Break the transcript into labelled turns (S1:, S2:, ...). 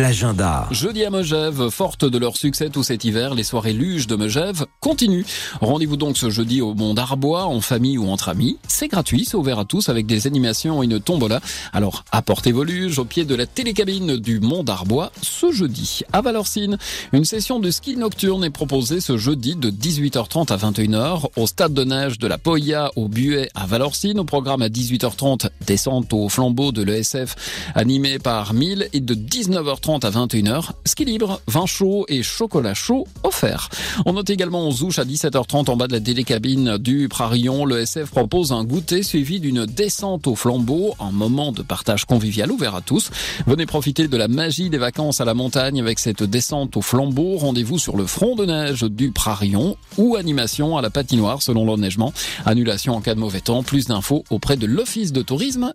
S1: l'agenda.
S2: Jeudi à Megève, forte de leur succès tout cet hiver, les soirées luges de Megève continuent. Rendez-vous donc ce jeudi au Mont d'Arbois, en famille ou entre amis. C'est gratuit, c'est ouvert à tous avec des animations et une tombola. Alors apportez vos luges au pied de la télécabine du Mont d'Arbois ce jeudi. À Valorcine, une session de ski nocturne est proposée ce jeudi de 18h30 à 21h au stade de neige de la Poya au Buet à Valorcine. Au programme à 18h30, descente au flambeau de l'ESF animé par 1000 et de 19h30 30 à 21h. Ski libre, vin chaud et chocolat chaud offert. On note également aux Zouche à 17h30 en bas de la télécabine du Prarion. Le SF propose un goûter suivi d'une descente au flambeau, un moment de partage convivial ouvert à tous. Venez profiter de la magie des vacances à la montagne avec cette descente au flambeau. Rendez-vous sur le front de neige du Prarion ou animation à la patinoire selon l'enneigement. Annulation en cas de mauvais temps. Plus d'infos auprès de l'Office de tourisme des